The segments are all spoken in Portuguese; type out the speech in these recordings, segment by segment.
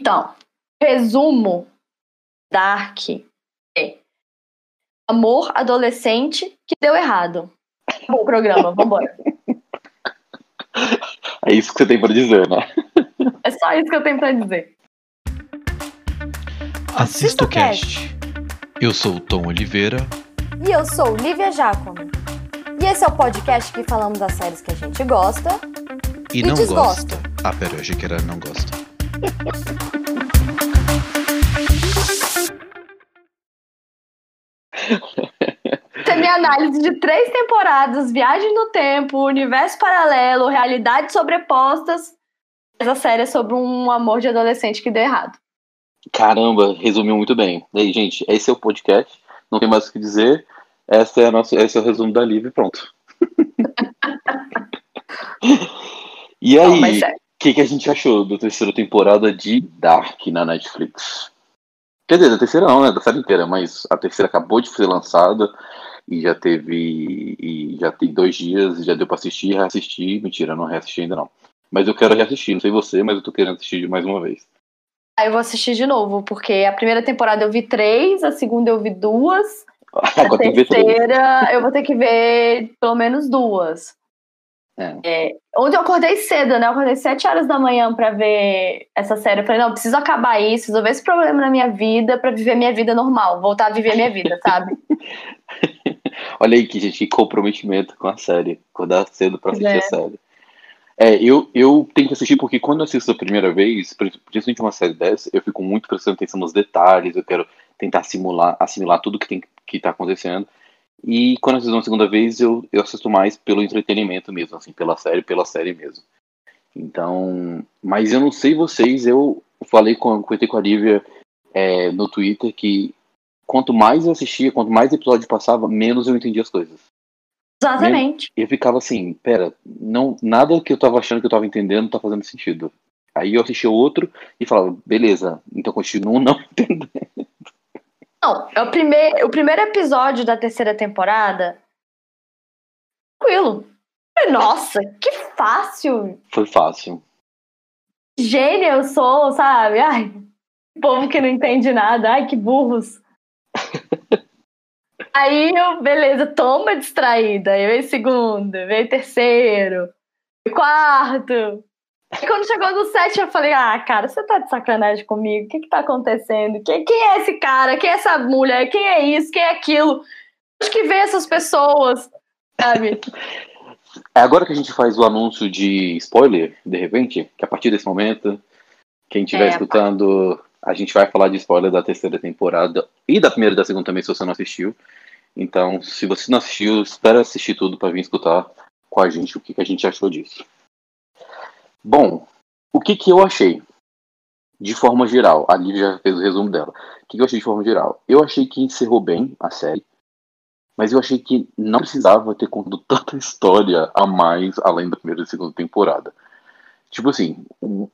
Então, resumo Dark é amor adolescente que deu errado. Bom programa, vambora. É isso que você tem para dizer, né? É só isso que eu tenho para dizer. Assista o cast. Eu sou o Tom Oliveira. E eu sou Lívia Giacomo. E esse é o podcast que falamos das séries que a gente gosta e, e não desgosta. gosta. Ah, pera, eu achei que era não gosta. Essa é minha análise de três temporadas, viagem no tempo, universo paralelo, realidades sobrepostas. Essa série é sobre um amor de adolescente que deu errado. Caramba, resumiu muito bem. E aí, gente, esse é o podcast. Não tem mais o que dizer. Essa é a nossa, esse é o resumo da Liv e pronto. e aí, Não, é. Que, que a gente achou da terceira temporada de Dark na Netflix? Quer dizer, da terceira não, né? Da série inteira, mas a terceira acabou de ser lançada e já teve. E já tem dois dias, e já deu pra assistir, reassistir. Mentira, não reassisti ainda não. Mas eu quero reassistir, não sei você, mas eu tô querendo assistir mais uma vez. Aí eu vou assistir de novo, porque a primeira temporada eu vi três, a segunda eu vi duas, a ver três. terceira eu vou ter que ver pelo menos duas. É. Ontem eu acordei cedo, né? Eu acordei sete horas da manhã pra ver essa série. Eu falei, não, preciso acabar isso, resolver esse problema na minha vida pra viver minha vida normal, voltar a viver minha vida, sabe? Olha aí que gente, que comprometimento com a série. Acordar cedo pra assistir É. a série. É, eu, eu tenho que assistir porque quando eu assisto a primeira vez, principalmente uma série dessa, eu fico muito prestando atenção nos detalhes, eu quero tentar simular, assimilar tudo que tem que tá acontecendo. E quando eu assisto uma segunda vez, eu, eu assisto mais pelo entretenimento mesmo, assim, pela série, pela série mesmo. Então, mas eu não sei vocês, eu falei com, comentei com a Lívia é, no Twitter que quanto mais eu assistia, quanto mais episódio passava, menos eu entendia as coisas. Exatamente. E eu ficava assim, pera, não, nada que eu tava achando que eu tava entendendo tá fazendo sentido. Aí eu assistia outro e falava, beleza, então continuo não entendendo. Não, é o primeiro, o primeiro episódio da terceira temporada. Tranquilo. Nossa, que fácil. Foi fácil. Gênia eu sou, sabe? Ai, povo que não entende nada. Ai, que burros. Aí eu, beleza, toma distraída. Aí veio segundo, veio terceiro, quarto. Aí quando chegou no sete, eu falei, ah, cara, você tá de sacanagem comigo? O que que tá acontecendo? Quem, quem é esse cara? Quem é essa mulher? Quem é isso? Quem é aquilo? Onde que vê essas pessoas? Sabe? É agora que a gente faz o anúncio de spoiler, de repente, que a partir desse momento, quem estiver É, escutando, a gente vai falar de spoiler da terceira temporada e da primeira e da segunda também, se você não assistiu. Então, se você não assistiu, espera assistir tudo para vir escutar com a gente o que, que a gente achou disso. Bom, o que, que eu achei? De forma geral, a Lívia já fez o resumo dela. O que, que eu achei de forma geral? Eu achei que encerrou bem a série, mas eu achei que não precisava ter contado tanta história a mais além da primeira e segunda temporada. Tipo assim,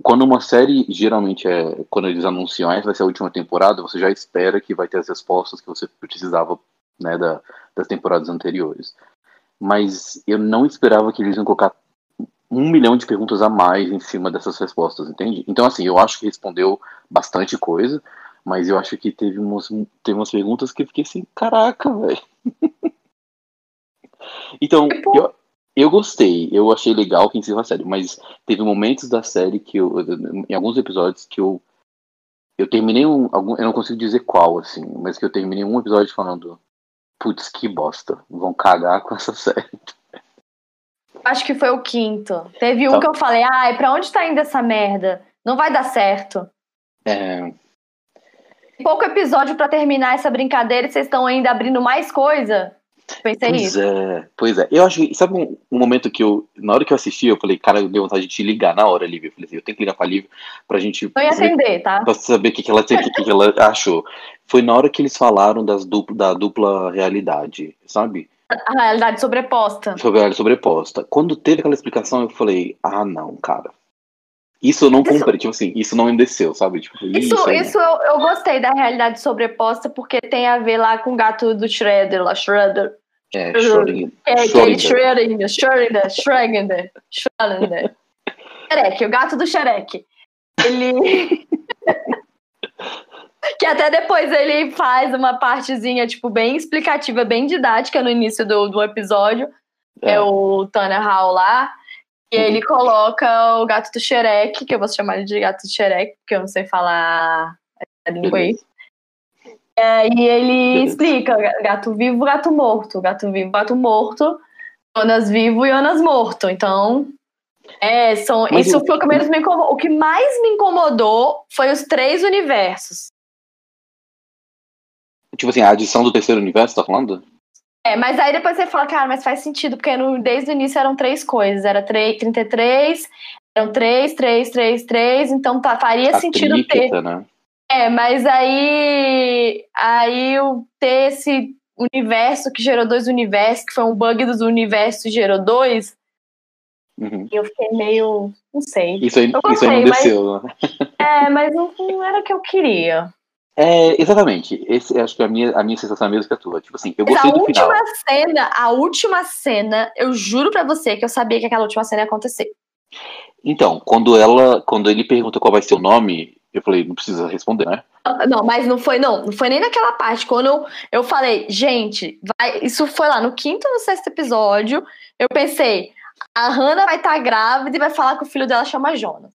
quando uma série geralmente é. Quando eles anunciam essa vai ser a última temporada, você já espera que vai ter as respostas que você precisava né, da, das temporadas anteriores. Mas eu não esperava que eles iam colocar um milhão de perguntas a mais em cima dessas respostas, entende? Então, assim, eu acho que respondeu bastante coisa, mas eu acho que teve umas, teve umas perguntas que eu fiquei assim, caraca, velho. então, eu, eu gostei, eu achei legal que encerrou a série, mas teve momentos da série que eu, em alguns episódios que eu eu terminei um, algum, eu não consigo dizer qual, assim, mas que eu terminei um episódio falando, putz, que bosta, vão cagar com essa série. Acho que foi o quinto. Teve um Tá. que eu falei, ai, pra onde tá indo essa merda? Não vai dar certo. É, Pouco episódio pra terminar essa brincadeira e vocês estão ainda abrindo mais coisa? Pensei Pois nisso. é, pois é. Eu acho que, sabe um, um momento que eu, na hora que eu assisti, eu falei, cara, eu dei vontade de te ligar na hora, Lívia. Eu falei assim, eu tenho que ligar pra Lívia pra gente Não ia atender, tá? pra saber o que, que, ela, que, que ela achou. Foi na hora que eles falaram das dupla, da dupla realidade, sabe? A realidade sobreposta. Sobre a realidade sobreposta. Quando teve aquela explicação, eu falei, ah, não, cara. Isso eu não Isso- comprei, tipo assim, isso não me desceu, sabe? Tipo, Isso, aí isso eu, eu gostei da realidade sobreposta porque tem a ver lá com o gato do Shredder, lá, Shredder. É, Schrödinger. É, aquele Schrödinger. Schrödinger, Schrödinger, Schrödinger, o gato do Shrek. Ele. Que até depois ele faz uma partezinha, tipo, bem explicativa, bem didática no início do, do episódio. É, o Tanner Hall lá. E Uhum. ele coloca o gato do Xerec, que eu vou chamar ele de gato do Xerec, porque eu não sei falar a língua aí. É, e ele explica: gato vivo, gato morto. Gato vivo, gato morto. Jonas vivo e Jonas morto. Então, é, são, Mas isso eu- foi o que menos me incomodou. O que mais me incomodou foi os três universos. Tipo assim, a adição do terceiro universo, tá falando? É, mas aí depois você fala, cara, mas faz sentido, porque no, desde o início eram três coisas. Era 3, 33, eram 3, 3, 3, 3, então tá, faria A sentido ter. né? É, mas aí, aí o ter esse universo que gerou dois universos, que foi um bug dos universos e gerou dois, Uhum. e eu fiquei meio. Não sei. Isso aí, Eu isso aí não gostei, mas- desceu, né? É, mas não, não era o que eu queria. É, exatamente. Esse, acho que a minha, a minha sensação é a mesma que a tua. Tipo assim, eu Mas a gostei do final. última cena, a última cena, eu juro pra você que eu sabia que aquela última cena ia acontecer. Então, quando ela, quando ele pergunta qual vai ser o nome, eu falei, não precisa responder, né? Não, mas não foi, não. Não foi nem naquela parte. Quando eu, eu falei, gente, vai. Isso foi lá no quinto ou no sexto episódio. Eu pensei, a Hannah vai estar grávida e vai falar que o filho dela chama Jonas.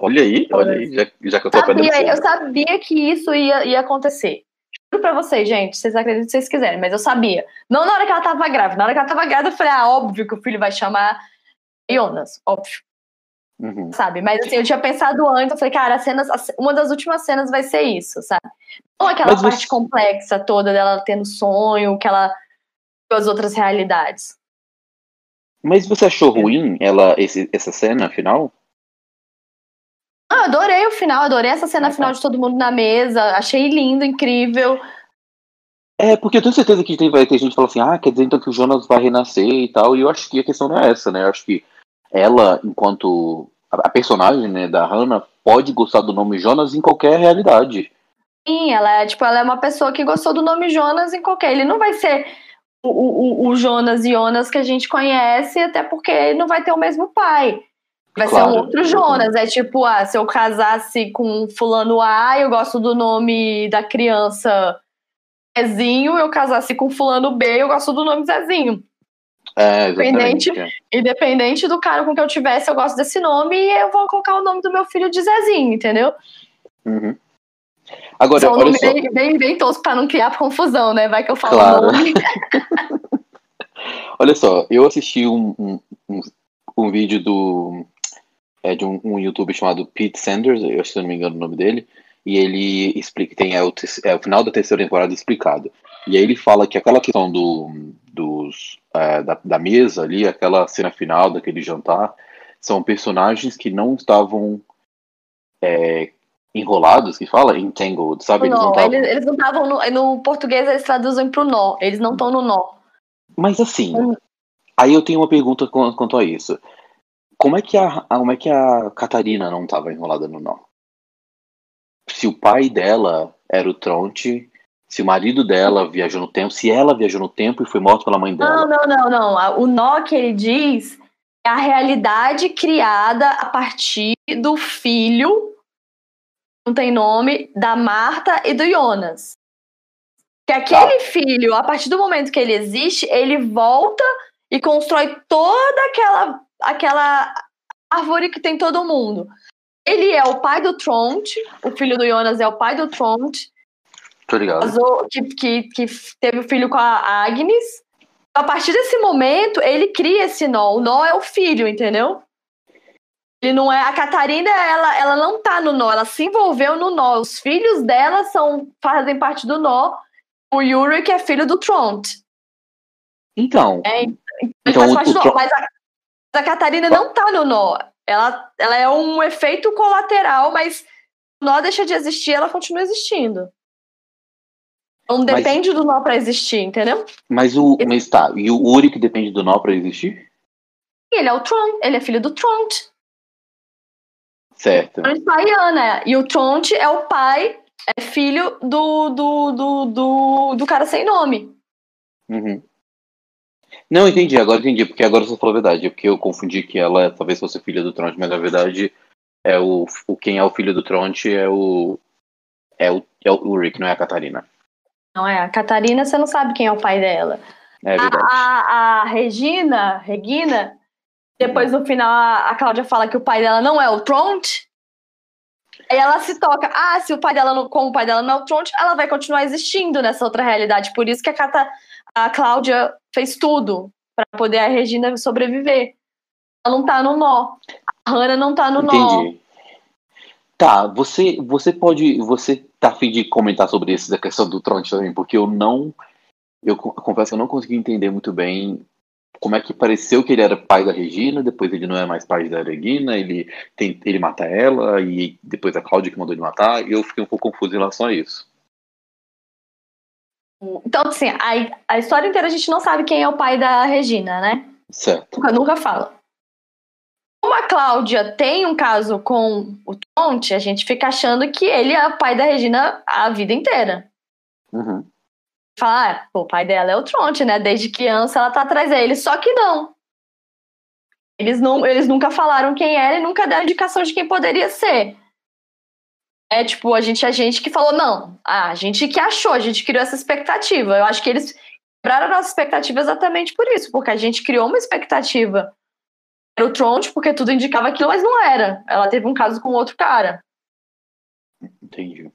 Olha aí, olha aí, já, já que eu tô aprendendo. Sabia, eu cedo. sabia que isso ia, ia acontecer. Juro pra vocês, gente. Vocês acreditam se vocês quiserem, mas eu sabia. Não na hora que ela tava grávida. Na hora que ela tava grávida, eu falei, ah, óbvio que o filho vai chamar Jonas. Óbvio. Uhum. sabe? Mas assim, eu tinha pensado antes, eu falei, cara, as cenas, as- uma das últimas cenas vai ser isso, sabe? Não aquela Mas você- parte complexa toda dela tendo sonho, que ela as outras realidades. Mas você achou ruim ela, esse, essa cena final? Ah, eu adorei o final, adorei essa cena tá. final de todo mundo na mesa, achei lindo, incrível. É, porque eu tenho certeza que tem, vai ter gente que fala assim, ah, quer dizer então que o Jonas vai renascer e tal, e eu acho que a questão não é essa, né? Eu acho que ela, enquanto a, a personagem né, da Hannah, pode gostar do nome Jonas em qualquer realidade. Sim, ela é, tipo, ela é uma pessoa que gostou do nome Jonas em qualquer. Ele não vai ser o, o, o Jonas e Jonas que a gente conhece, até porque ele não vai ter o mesmo pai. Vai ser Claro, um outro. Jonas. É tipo, ah, se eu casasse com fulano A, eu gosto do nome da criança Zezinho, eu casasse com fulano B, eu gosto do nome Zezinho. É, exatamente. Independente. Independente do cara com que eu tivesse, eu gosto desse nome e eu vou colocar o nome do meu filho de Zezinho, entendeu? Uhum. Agora, Só um olha nome só. bem, bem, bem tosco pra não criar confusão, né? Vai que eu falo Claro. nome. Olha só, eu assisti um, um, um, um vídeo do é, de um, um youtuber chamado Pete Sanders, eu se não me engano o nome dele, e ele explica, tem é o, é o final da terceira temporada explicado. E aí ele fala que aquela questão do, dos, é, da, da mesa ali, aquela cena final daquele jantar, são personagens que não estavam é, enrolados, que fala? Entangled, sabe? Eles não Não, estavam. eles, eles não estavam no, no português, eles traduzem pro nó. Eles não estão no nó. Mas assim, Hum. aí eu tenho uma pergunta quanto a isso. Como é que a, como é que a Catarina não estava enrolada no nó? Se o pai dela era o Tronte, se o marido dela viajou no tempo, se ela viajou no tempo e foi morta pela mãe Não, dela. não, não, não. A- O nó que ele diz é a realidade criada a partir do filho, não tem nome, da Marta e do Jonas. Que aquele filho, a partir do momento que ele existe, ele volta e constrói toda aquela, aquela árvore que tem todo mundo. Ele é o pai do Tronte, o filho do Jonas é o pai do Tronte, Tô ligado. casou, que, que, que teve o filho com a Agnes. A partir desse momento, ele cria esse nó. O nó é o filho, entendeu? Ele não é. A Catarina, ela, ela não tá no nó, ela se envolveu no nó. Os filhos dela são, fazem parte do nó. O Yuri, que é filho do Tront. Então, É, Ele Então, faz o- parte o do nó. Tron- Mas a, a Catarina não tá no nó. Ela, ela é um efeito colateral, mas o nó deixa de existir, ela continua existindo. Então Mas- depende do nó pra existir, entendeu? mas o. Mas tá, e o Uri que depende do nó pra existir? Ele é o Tron, ele é filho do Tront. Certo. Tront Baiana. E o Tront é o pai, é filho do, do, do, do, do cara sem nome. Uhum. Não, entendi, agora entendi, porque agora você falou a verdade, porque eu confundi que ela talvez fosse filha do Tronte, mas na verdade é o, o quem é o filho do Tronte é o É o, é o Rick, não é a Catarina. Não é? A Catarina, você não sabe quem é o pai dela. É verdade. A, a, a Regina, Regina, depois no final a, a Cláudia fala que o pai dela não é o Tront. Aí ela se toca, ah, se o pai dela não, como o pai dela não é o Tront, ela vai continuar existindo nessa outra realidade. Por isso que a, Cata, a Cláudia fez tudo para poder a Regina sobreviver. Ela não tá no nó. A Hannah não tá no nó. Entendi. Tá, você, você pode. Você tá afim de comentar sobre isso, da questão do Tron também, porque eu não. Eu co- confesso que eu não consegui entender muito bem como é que pareceu que ele era pai da Regina, depois ele não é mais pai da Regina, ele, tem, ele mata ela, e depois a Cláudia que mandou ele matar, e eu fiquei um pouco confuso em relação a isso. Então, assim, a, a história inteira a gente não sabe quem é o pai da Regina, né? Certo. Nunca, nunca fala. Como a Cláudia tem um caso com o Tonte, a gente fica achando que ele é o pai da Regina a vida inteira. Uhum. Fala, ah, o pai dela é o Tronte, né? Desde criança ela tá atrás dele. Só que não. Eles, não, eles nunca falaram quem era e nunca deram indicação de quem poderia ser. É tipo, a gente, a gente que falou, não, a gente que achou, a gente criou essa expectativa. Eu acho que eles quebraram a nossa expectativa exatamente por isso, porque a gente criou uma expectativa. Era o Tronte, porque tudo indicava aquilo, mas não era. Ela teve um caso com outro cara. Entendi.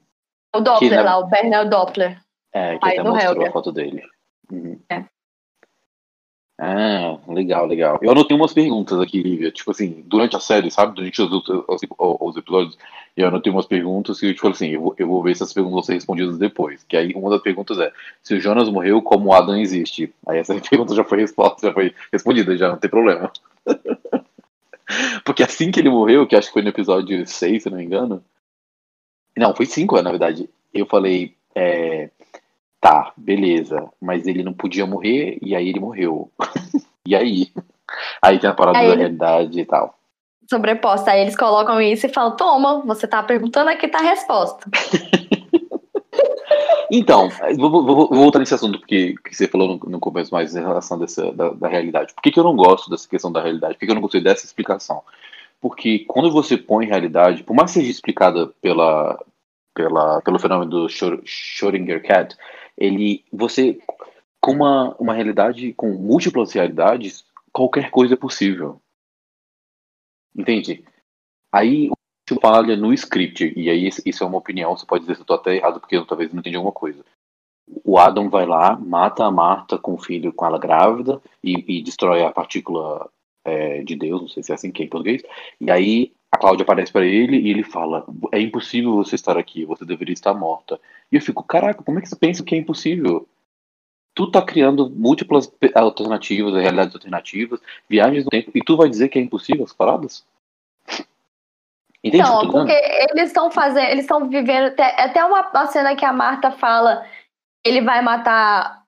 O Doppler né? lá, o Bernard Doppler. É, que até mostrou Helga. a foto dele. Uhum. É. Ah, legal, legal. Eu anotei umas perguntas aqui, Lívia. Tipo assim, durante a série, sabe? Durante os, os, os- os episódios, eu anotei umas perguntas e eu, tipo assim, eu vou, eu vou ver se as perguntas vão ser respondidas depois. Que aí uma das perguntas é: se o Jonas morreu, como o Adam existe? Aí essa pergunta já foi resposta, já foi respondida, já não tem problema. Porque assim que ele morreu, que acho que foi no episódio 6, se não me engano. Não, foi 5, na verdade. Eu falei, é, tá, beleza, mas ele não podia morrer e aí ele morreu. e aí? Aí tem a parada Aí da ele- realidade e tal. sobreposta. Aí eles colocam isso e falam: toma, você tá perguntando, aqui tá a resposta. Então, vou, vou- vou voltar nesse assunto porque que você falou no, no começo mais em relação dessa, da, da realidade. Por que, que eu não gosto dessa questão da realidade? Por que, que eu não gostei dessa explicação? Porque quando você põe realidade, por mais que seja explicada pela, pela, pelo fenômeno do Schrö- Schrödinger Cat, ele, você, com uma, uma realidade, com múltiplas realidades, qualquer coisa é possível. Entende? Aí o falha no script, e aí isso é uma opinião, você pode dizer se eu tô até errado, porque eu talvez não entendi alguma coisa. O Adam vai lá, mata a Marta com o filho, com ela grávida, e, e destrói a partícula é, de Deus, não sei se é assim que é em português, e aí a Cláudia aparece pra ele e ele fala: É impossível você estar aqui, você deveria estar morta. E eu fico: Caraca, como é que você pensa que é impossível? Tu tá criando múltiplas alternativas, realidades alternativas, viagens no tempo, e tu vai dizer que é impossível as paradas? Entende Então, porque eles estão fazendo, eles estão vivendo. Até, até uma, uma cena que a Marta fala: ele vai matar.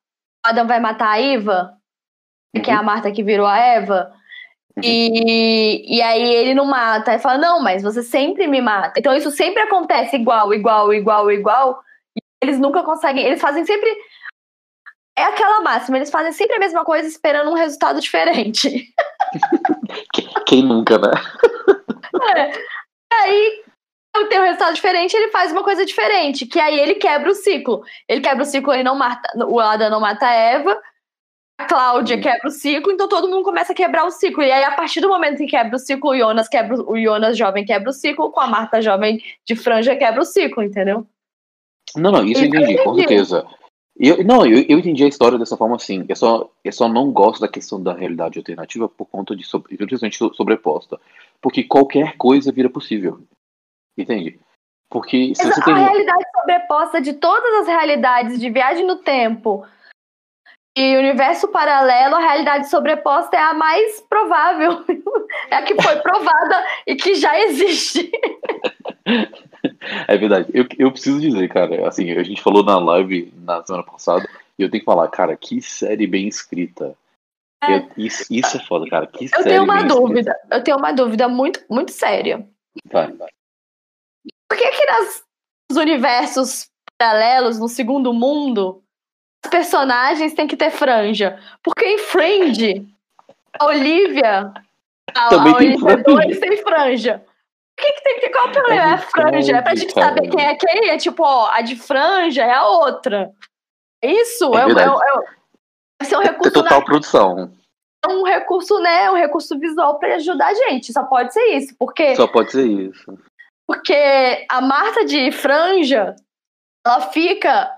Adam vai matar a Eva, que é a Marta que virou a Eva. E, e aí ele não mata. Aí fala, não, mas você sempre me mata. Então isso sempre acontece igual, igual, igual, igual. E eles nunca conseguem. Eles fazem sempre. É aquela máxima, eles fazem sempre a mesma coisa esperando um resultado diferente. Que- Quem nunca, né? Aí eu tenho um resultado diferente, ele faz uma coisa diferente, que aí ele quebra o ciclo. Ele quebra o ciclo, ele não mata, o Adam não mata a Eva, a Cláudia quebra o ciclo, então todo mundo começa a quebrar o ciclo. E aí, a partir do momento que quebra o ciclo, o Jonas quebra o Jonas jovem quebra o ciclo, com a Marta jovem de franja quebra o ciclo, entendeu? Não, não, isso eu eu entendi, com entendi. certeza. Eu, não, eu, eu entendi a história dessa forma assim. Eu só, eu só não gosto da questão da realidade alternativa por conta de sobre- simplesmente sobreposta. Porque qualquer coisa vira possível. Entende? Porque se você a tem. realidade sobreposta de todas as realidades de viagem no tempo e universo paralelo, a realidade sobreposta é a mais provável. é a que foi provada e que já existe. É verdade. Eu, eu preciso dizer, cara, assim, a gente falou na live na semana passada, e eu tenho que falar, cara, que série bem escrita. É. Eu- isso, isso é foda, cara. Que Eu série tenho uma bem escrita. dúvida, eu tenho uma dúvida muito, muito séria. Vai. Por que que nas- nos universos paralelos, no segundo mundo, personagens têm que ter franja? Porque em Fringe, a Olivia, a, Também a tem Olivia franja. 2 tem franja. Por que que tem que ter qual o problema? É, É a franja, é pra gente saber quem é quem. É tipo, ó, a de franja é a outra. Isso, É é, é, é, ser um É recurso, total produção. na- um recurso, né? Um recurso visual pra ajudar a gente. Só pode ser isso. Porque, Só pode ser isso. porque a Marta de franja, ela fica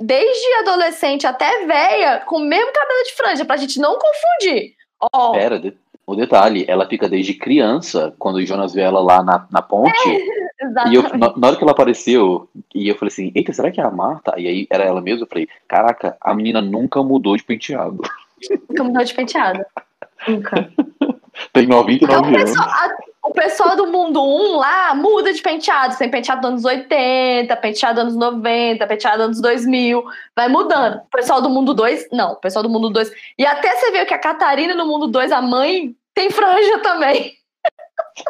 desde adolescente até velha com o mesmo cabelo de franja, pra gente não confundir. Ó, Pera, de- o detalhe, ela fica desde criança, quando o Jonas vê ela lá na, na ponte. E eu, na, na hora que ela apareceu, e eu falei assim, eita, será que é a Marta? E aí era ela mesma, eu falei, caraca, a menina nunca mudou de penteado. Nunca mudou de penteado. Nunca. Tem Então, 99 o anos. pessoal, o pessoal do mundo 1 lá muda de penteado. Tem penteado dos anos 80, penteado dos anos 90, penteado dos anos 2000. Vai mudando. O pessoal do mundo 2, não. O pessoal do mundo 2. E até você vê que a Catarina no mundo 2, a mãe, tem franja também.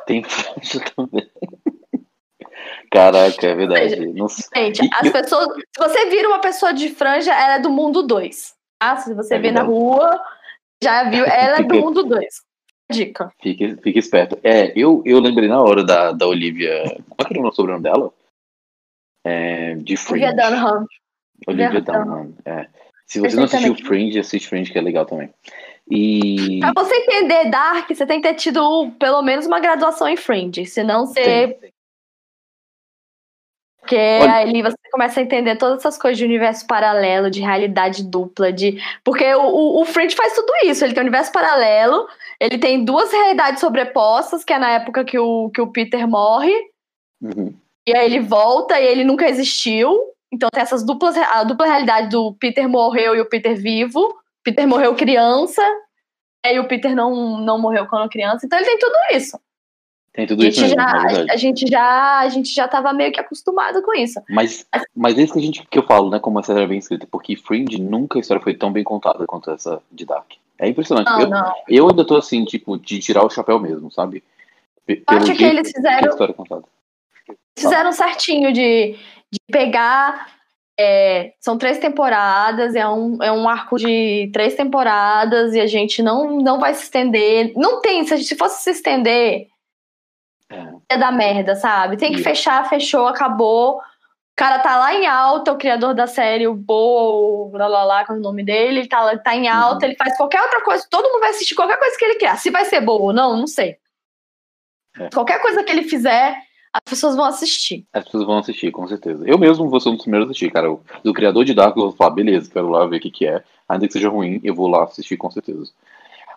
Tem franja também. Caraca, é verdade. Não sei. Gente, as pessoas. Se você vira uma pessoa de franja, ela é do mundo 2. Tá? Se você É vê na rua, já viu, ela é do mundo 2. Dica. Fique, fique esperto. É, eu, eu lembrei na hora da, da Olivia. Qual era o sobrenome dela? É, de Fringe. Olivia Dunham. Olivia Dunham. É. Se você não assistiu. Fringe, assiste Fringe, que é legal também. E. Pra você entender Dark, você tem que ter tido pelo menos uma graduação em Fringe. Senão você. Porque Olha- aí você começa a entender todas essas coisas de universo paralelo, de realidade dupla, de. Porque o, o, o Fringe faz tudo isso. Ele tem um universo paralelo, ele tem duas realidades sobrepostas, que é na época que o, que o Peter morre, Uhum. e aí ele volta e ele nunca existiu. Então tem essas duplas, a dupla realidade do Peter morreu e o Peter vivo. Peter morreu criança, e o Peter não, não morreu quando criança. Então ele tem tudo isso. Tem tudo A isso gente, mesmo, já, é a gente já a gente já tava meio que acostumado com isso. Mas, mas é isso que, a gente, que eu falo, né? Como a série é bem escrita. Porque Fringe nunca a história foi tão bem contada quanto essa de Dark. É impressionante. Não, eu, não. eu ainda tô assim, tipo, de tirar o chapéu mesmo, sabe? P- Eu acho que eles que fizeram, história é contada. fizeram certinho de, de pegar. é, são três temporadas, é um, é um arco de três temporadas e a gente não, não vai se estender. Não tem, se a gente se fosse se estender, É. dar merda, sabe? Tem que fechar, fechou, acabou. O cara tá lá em alta, o criador da série, o Bo, lá lá lá, qual é o nome dele, ele tá, lá- tá em alta, Uhum. ele faz qualquer outra coisa, todo mundo vai assistir qualquer coisa que ele criar. Se vai ser boa ou não, não sei. É. Qualquer coisa que ele fizer, as pessoas vão assistir. As pessoas vão assistir, com certeza. Eu mesmo vou ser um dos primeiros a assistir, cara. O- Do criador de Dark, eu vou falar, beleza, quero lá ver o que, que é. Ainda que seja ruim, eu vou lá assistir, com certeza.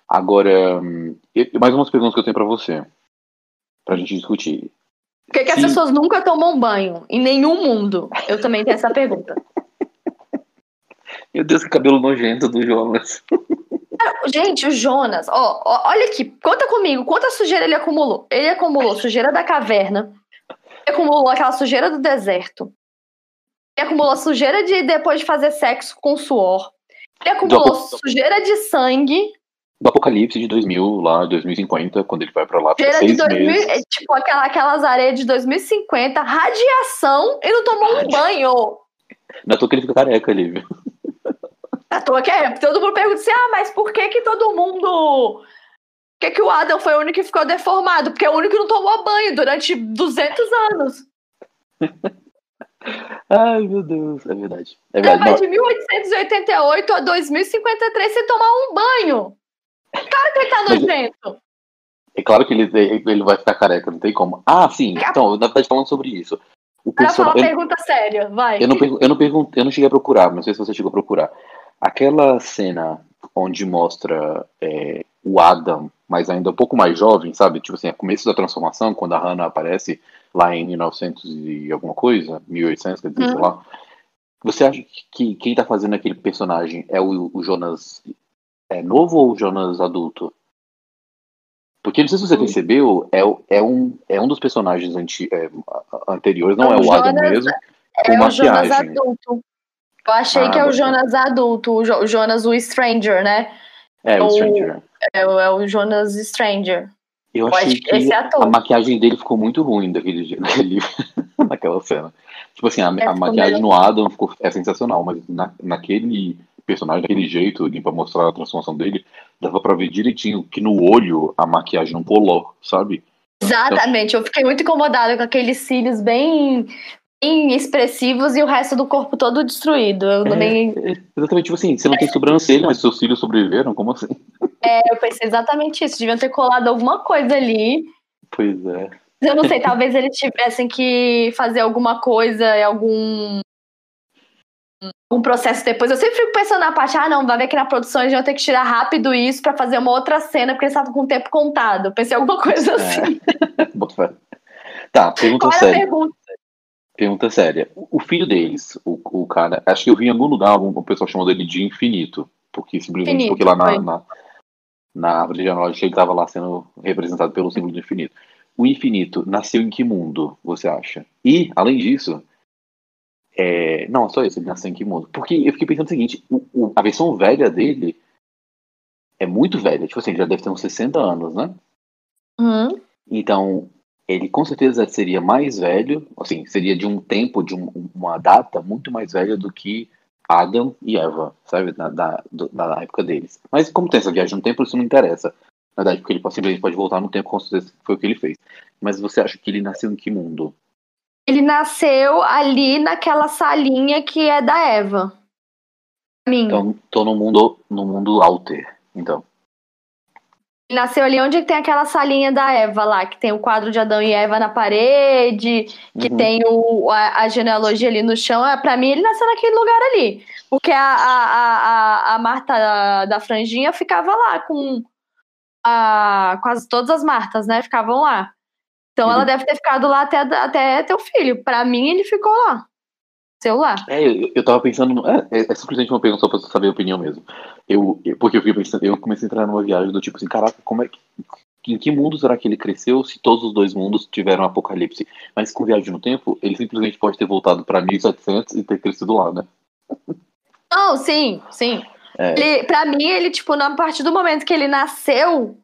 Agora, hum, mais umas perguntas que eu tenho pra você. Pra gente discutir. Por que, que as pessoas nunca tomam banho? Em nenhum mundo. Eu também tenho essa pergunta. Meu Deus, que cabelo nojento do Jonas. Gente, o Jonas, ó, ó, olha aqui, conta comigo, quanta sujeira ele acumulou? Ele acumulou sujeira da caverna, ele acumulou aquela sujeira do deserto, ele acumulou sujeira de depois de fazer sexo com suor, ele acumulou sujeira de sangue, Do Apocalipse de 2000, lá, 2050, quando ele vai pra lá, sujeira de seis 2000, meses. é, tipo aquela, aquelas areias de 2050, radiação e não tomou um banho. À toa que ele fica careca ali, viu? À toa que é, todo mundo pergunta assim, ah, mas por que que todo mundo... Por que, que o Adam foi o único que ficou deformado? Porque é o único que não tomou banho durante 200 anos. Ai, meu Deus. É verdade. É verdade. vai Não, de 1888 a 2053 sem tomar um banho. Claro que ele tá Mas- nojento. é claro que ele, ele vai ficar careca, não tem como. Ah, sim. Então, na verdade, falando sobre isso. O Ela fala personagem. pergunta séria, vai. Eu não, eu, não pergun- eu não cheguei a procurar, não sei se você chegou a procurar. Aquela cena onde mostra é, o Adam, mas ainda um pouco mais jovem, sabe? Tipo assim, é começo da transformação, quando a Hannah aparece lá em 1900 e alguma coisa, 1800, quer dizer, sei Hum. lá. Você acha que quem tá fazendo aquele personagem é o, o Jonas é novo ou o Jonas adulto? Porque não sei se você percebeu, é, o- é, um, é um dos personagens anti, é, anteriores, não É é o o Adam Jonas- mesmo, com É o Jonas maquiagem. adulto. Eu achei Ah, que é o. Jonas adulto, o, Jo- o Jonas o Stranger, né? É, o O- Stranger. É, o- é o Jonas Stranger. Eu achei que esse a ator. maquiagem dele ficou muito ruim daquele, je- naquele, naquela cena. Tipo assim, a, a ficou maquiagem melhor. no Adam ficou, é sensacional, mas na, naquele personagem, daquele jeito, ali, pra mostrar a transformação dele, dava pra ver direitinho que no olho a maquiagem não colou, sabe? Exatamente, eu fiquei muito incomodada com aqueles cílios bem, bem expressivos e o resto do corpo todo destruído. Eu É, também. é, exatamente, tipo assim, você não tem sobrancelha, mas seus filhos sobreviveram? Como assim? É, eu pensei exatamente isso. Deviam ter colado alguma coisa ali. Pois é. Eu não sei, talvez eles tivessem que fazer alguma coisa, algum. Um processo depois. Eu sempre fico pensando na parte, ah, não, vai ver que na produção eles iam ter que tirar rápido isso pra fazer uma outra cena, porque eles estavam com o tempo contado. Pensei alguma coisa assim. Bota fé. Tá, pergunta Qual a séria. pergunta? Pergunta séria. O filho deles, o, o cara, acho que eu vi em algum lugar algum, o pessoal chamou dele de infinito. Porque simplesmente Infinito, porque lá na, na, na árvore genealógica ele estava lá sendo representado pelo símbolo do infinito. O infinito nasceu em que mundo, você acha? E, além disso, é... não, só isso, ele nasceu em que mundo? Porque eu fiquei pensando o seguinte, o, o- a versão velha dele é muito velha, tipo assim, ele já deve ter uns 60 anos, né? Uhum. Então, ele com certeza seria mais velho, assim, seria de um tempo, de um- uma data muito mais velha do que Adam e Eva, sabe? Da, da, da época deles. Mas como tem essa viagem no tempo, isso não interessa. Na verdade, porque ele simplesmente pode voltar no tempo, com certeza foi o que ele fez. Mas você acha que ele nasceu em que mundo? Ele nasceu ali naquela salinha que é da Eva. Então, tô no mundo, no mundo alter, então. Ele nasceu ali onde tem aquela salinha da Eva lá, que tem o quadro de Adão e Eva na parede, que Uhum. tem o, a, a genealogia ali no chão. É, Pra mim, ele nasceu naquele lugar ali. Porque a, a, a, a- Marta da, da Franjinha ficava lá com a, quase todas as Martas, né? Ficavam lá. Então Uhum. ela deve ter ficado lá até, até ter o filho. Pra mim, ele ficou lá. Seu lá. É, eu, eu tava pensando. É, é, é simplesmente uma pergunta só pra você saber a opinião mesmo. Eu, eu- porque eu fiquei pensando, eu comecei a entrar numa viagem do tipo assim, caraca, como é que. Em que mundo será que ele cresceu se todos os dois mundos tiveram apocalipse? Mas com viagem no tempo, ele simplesmente pode ter voltado pra 1700 e ter crescido lá, né? Não, sim, sim. É. Ele, pra mim, ele, tipo, na partir do momento que ele nasceu,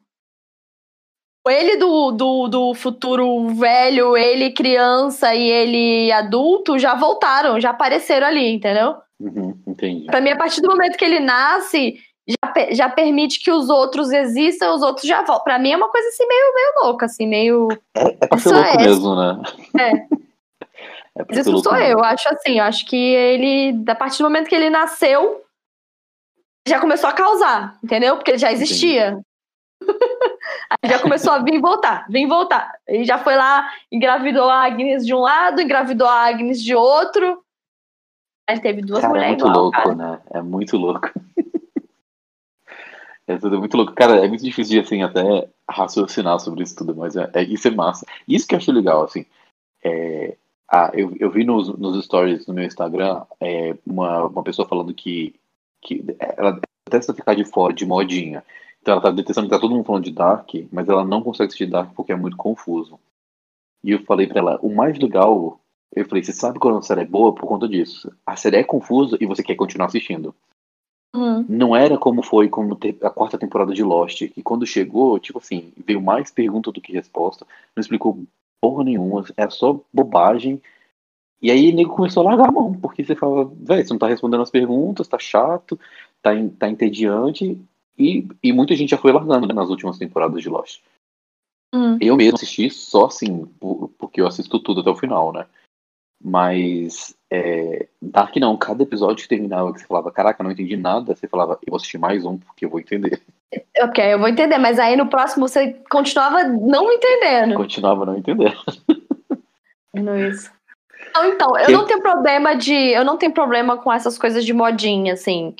ele do, do, do futuro velho, ele criança e ele adulto já voltaram, já apareceram ali, entendeu? Uhum, entendi. Pra mim, a partir do momento que ele nasce, já, já permite que os outros existam, os outros já voltam. Pra mim é uma coisa assim meio, meio louca, assim, meio. É, é pra ser louco é- mesmo, né? É. É Mas isso sou eu, acho assim, eu acho que ele, a partir do momento que ele nasceu, já começou a causar, entendeu? Porque ele já existia. Aí já começou a vir e voltar, vir e voltar. Ele já foi lá, engravidou a Agnes de um lado, engravidou a Agnes de outro. Aí teve duas Cara, é mulheres muito igual, louco, cara. né? É muito louco. É tudo muito louco. Cara, é muito difícil de, assim, até raciocinar sobre isso tudo, mas é, é- isso é massa. Isso que eu acho legal, assim. É, ah, eu, eu vi nos, nos stories no meu Instagram é, uma, uma pessoa falando que, que ela detesta ficar de fora de modinha. Então ela tá detestando que tá todo mundo falando de Dark, mas ela não consegue assistir Dark porque é muito confuso. E eu falei pra ela, o mais legal, eu falei, você sabe quando a série é boa por conta disso. A série é confusa e você quer continuar assistindo. Uhum. Não era como foi como a quarta temporada de Lost, que quando chegou, tipo assim, veio mais pergunta do que resposta, não explicou porra nenhuma, era só bobagem. E aí o nego começou a largar a mão, porque você fala, velho, você não tá respondendo as perguntas, tá chato, tá, tá entediante, e, e muita gente já foi largando né, nas últimas temporadas de Lost. Uhum. Eu mesmo assisti só assim, por- porque eu assisto tudo até o final, né? Mas é, Dark não, cada episódio que terminava que você falava, caraca, não entendi nada, você falava, eu vou assistir mais um porque eu vou entender. Ok, eu vou entender, mas aí no próximo você continuava não entendendo. Continuava não entendendo. Não, isso. Não, então, eu Eu- não tenho problema de. Eu não tenho problema com essas coisas de modinha, assim.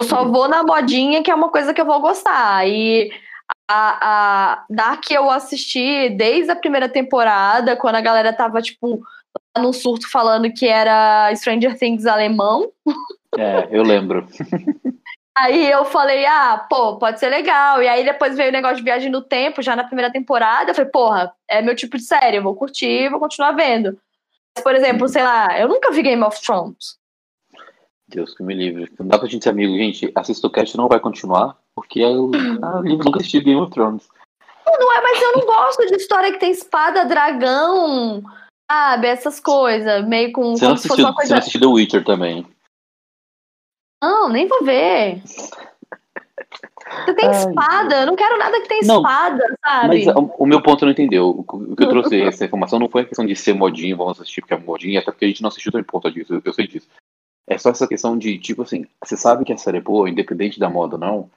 Eu só vou na modinha, que é uma coisa que eu vou gostar. E a, a Dark eu assisti desde a primeira temporada, quando a galera tava, tipo, lá num surto falando que era Stranger Things alemão. É, eu lembro. Aí eu falei, ah, pô, pode ser legal. E aí depois veio o negócio de viagem no tempo, já na primeira temporada. Eu falei, porra, é meu tipo de série, eu vou curtir, vou continuar vendo. Mas, por exemplo, sei lá, eu nunca vi Game of Thrones. Deus que me livre. Não dá pra gente ser amigo, gente. Assista o cast não vai continuar, porque eu ah, eu nunca assisti Game of Thrones. Não é, mas eu não gosto de história que tem espada, dragão, sabe? Essas coisas, meio com Você não assistiu, uma você coisa. não assistiu The Witcher também. Não, nem vou ver. Você tem Ai, espada, eu não quero nada que tenha Não, espada, sabe? Mas o, o meu ponto não entendeu. O, o que eu trouxe essa informação não foi a questão de ser modinho, vamos assistir porque é modinho, até porque a gente não assistiu por conta disso, eu, eu sei disso. É só essa questão de, tipo assim, você sabe que a série é boa, independente da moda ou não,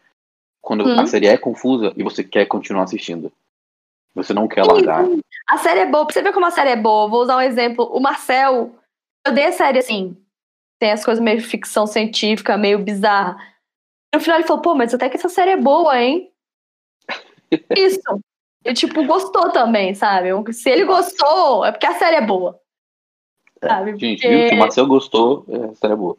quando Hum. a série é confusa e você quer continuar assistindo. Você não quer largar. A série é boa, pra você ver como a série é boa, vou usar um exemplo. O Marcel, eu dei a série assim, tem as coisas meio ficção científica, meio bizarra. No final ele falou, pô, mas até que essa série é boa, hein? Isso. E, tipo, gostou também, sabe? Se ele gostou, é porque a série é boa. Sabe? Gente, Porque- viu? Se o Marcel gostou, é, é boa.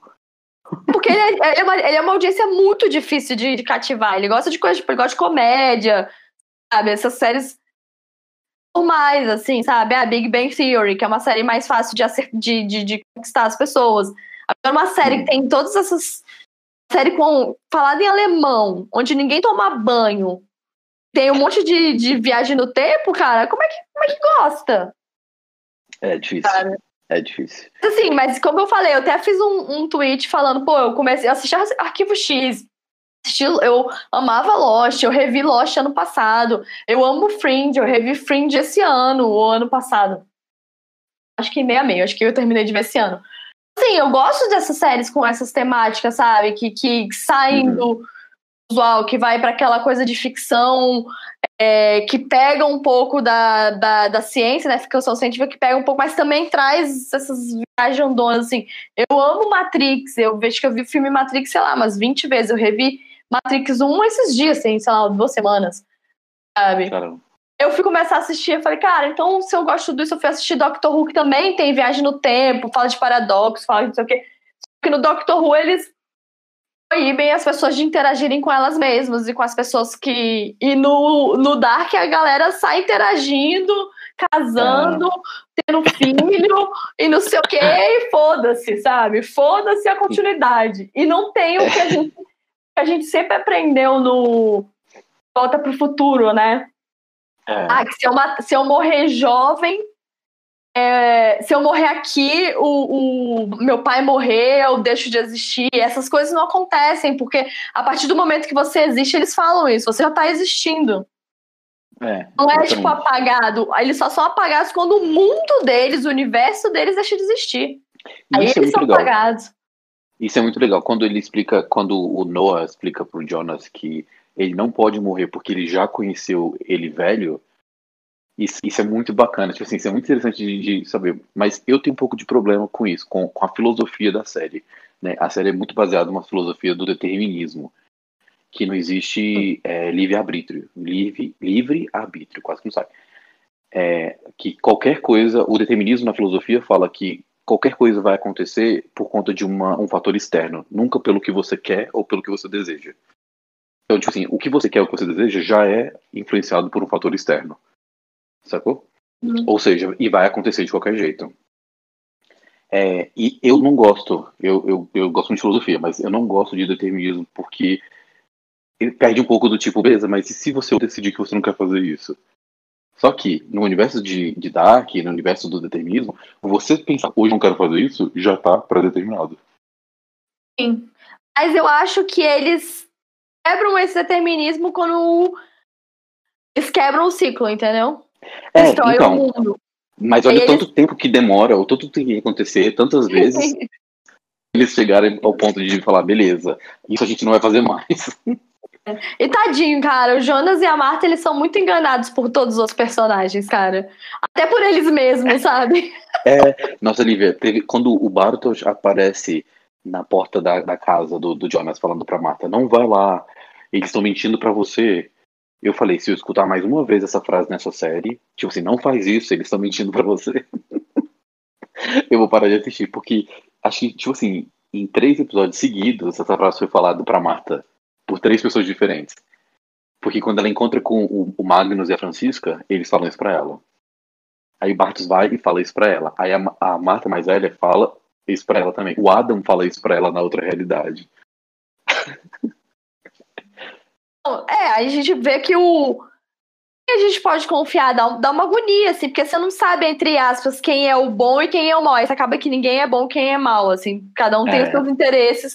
Porque ele é, ele é uma, ele é uma audiência muito difícil de, de cativar. Ele gosta de coisa, tipo, ele gosta de comédia, sabe? Essas séries normais, assim, sabe? A Big Bang Theory, que é uma série mais fácil de, acer- de, de, de conquistar as pessoas. Agora, uma série que tem todas essas. Série com, falada em alemão, onde ninguém toma banho, tem um monte de, de viagem no tempo, cara. Como é que, como é que gosta? É difícil. Cara. É difícil. Assim, mas como eu falei, eu até fiz um, um tweet falando, pô, eu comecei a assistir Arquivo X. assisti- Eu amava Lost, eu revi Lost ano passado. Eu amo Fringe, eu revi Fringe esse ano, ou ano passado. Acho que meio a meio, acho que eu terminei de ver esse ano. Sim, eu gosto dessas séries com essas temáticas, sabe? Que, que saem Uhum. do usual, que vai para aquela coisa de ficção, é, que pega um pouco da, da, da ciência, né? Ficção científica, que pega um pouco, mas também traz essas viajandonas, assim. Eu amo Matrix, eu vejo que eu vi o filme Matrix, sei lá, umas 20 vezes. Eu revi Matrix 1 esses dias, assim, sei lá, duas semanas, sabe? Cara, Eu fui começar a assistir, eu falei, cara, então se eu gosto disso, eu fui assistir Doctor Who, que também tem viagem no tempo, fala de paradoxo, fala de não sei o quê. Só que no Doctor Who eles proíbem as pessoas de interagirem com elas mesmas e com as pessoas que. E no, no Dark a galera sai interagindo, casando, tendo filho e não sei o quê, e foda-se, sabe? Foda-se a continuidade. E não tem o que a gente, que a gente sempre aprendeu no Volta pro Futuro, né? é, Ah, que se eu, se eu morrer jovem, é, se eu morrer aqui, o, o meu pai morrer, eu deixo de existir. Essas coisas não acontecem, porque a partir do momento que você existe, eles falam isso, você já tá existindo. é, Não é tipo apagado. Eles só são apagados quando o mundo deles, o universo deles deixa de existir. E Aí isso é eles muito são legal. apagados. Isso é muito legal. Quando ele explica, quando o Noah explica pro Jonas que ele não pode morrer porque ele já conheceu ele velho, isso, isso é muito bacana. Tipo assim, isso é muito interessante de, de saber. Mas eu tenho um pouco de problema com isso, com, com a filosofia da série. Né? A série é muito baseada numa filosofia do determinismo. Que não existe é, livre-arbítrio. Livre, livre-arbítrio, quase que não sabe. É, que qualquer coisa, o determinismo na filosofia fala que qualquer coisa vai acontecer por conta de uma, um fator externo, nunca pelo que você quer ou pelo que você deseja. Então, tipo assim, o que você quer ou o que você deseja já é influenciado por um fator externo. Sacou? Uhum. Ou seja, e vai acontecer de qualquer jeito. É, e eu não gosto, eu, eu, eu gosto muito de filosofia, mas eu não gosto de determinismo porque ele perde um pouco do tipo, beleza, mas e se você decidir que você não quer fazer isso? Só que no universo de, de Dark, no universo do determinismo, você pensar, hoje não quero fazer isso, já tá pré-determinado. Sim. Mas eu acho que eles quebram esse determinismo quando eles quebram o ciclo, entendeu? É, Destrói o então, mundo. mas olha Eles- tanto tempo que demora, ou tanto tem que acontecer, tantas vezes, eles chegarem ao ponto de falar, beleza, isso a gente não vai fazer mais. E tadinho, cara, o Jonas e a Marta, eles são muito enganados por todos os personagens, cara. Até por eles mesmos, sabe? Nossa, Lívia, teve, quando o Bartos aparece na porta da, da casa do, do Jonas falando pra Marta, não vai lá, eles estão mentindo pra você. Eu falei, se eu escutar mais uma vez essa frase nessa série, tipo assim, não faz isso, eles estão mentindo pra você. eu vou parar de assistir, porque acho que, tipo assim, em três episódios seguidos, essa frase foi falada pra Marta por três pessoas diferentes. Porque quando ela encontra com o, Magnus e a Francisca, eles falam isso pra ela. Aí o Bartos vai e fala isso pra ela. Aí a, a Marta mais velha fala isso pra ela também. O Adam fala isso pra ela na outra realidade. É, a gente vê que o. A gente pode confiar, dá, dá uma agonia, assim, porque você não sabe, entre aspas, quem é o bom e quem é o mal. Aí acaba que ninguém é bom quem é mal, assim. Cada um tem É. os seus interesses.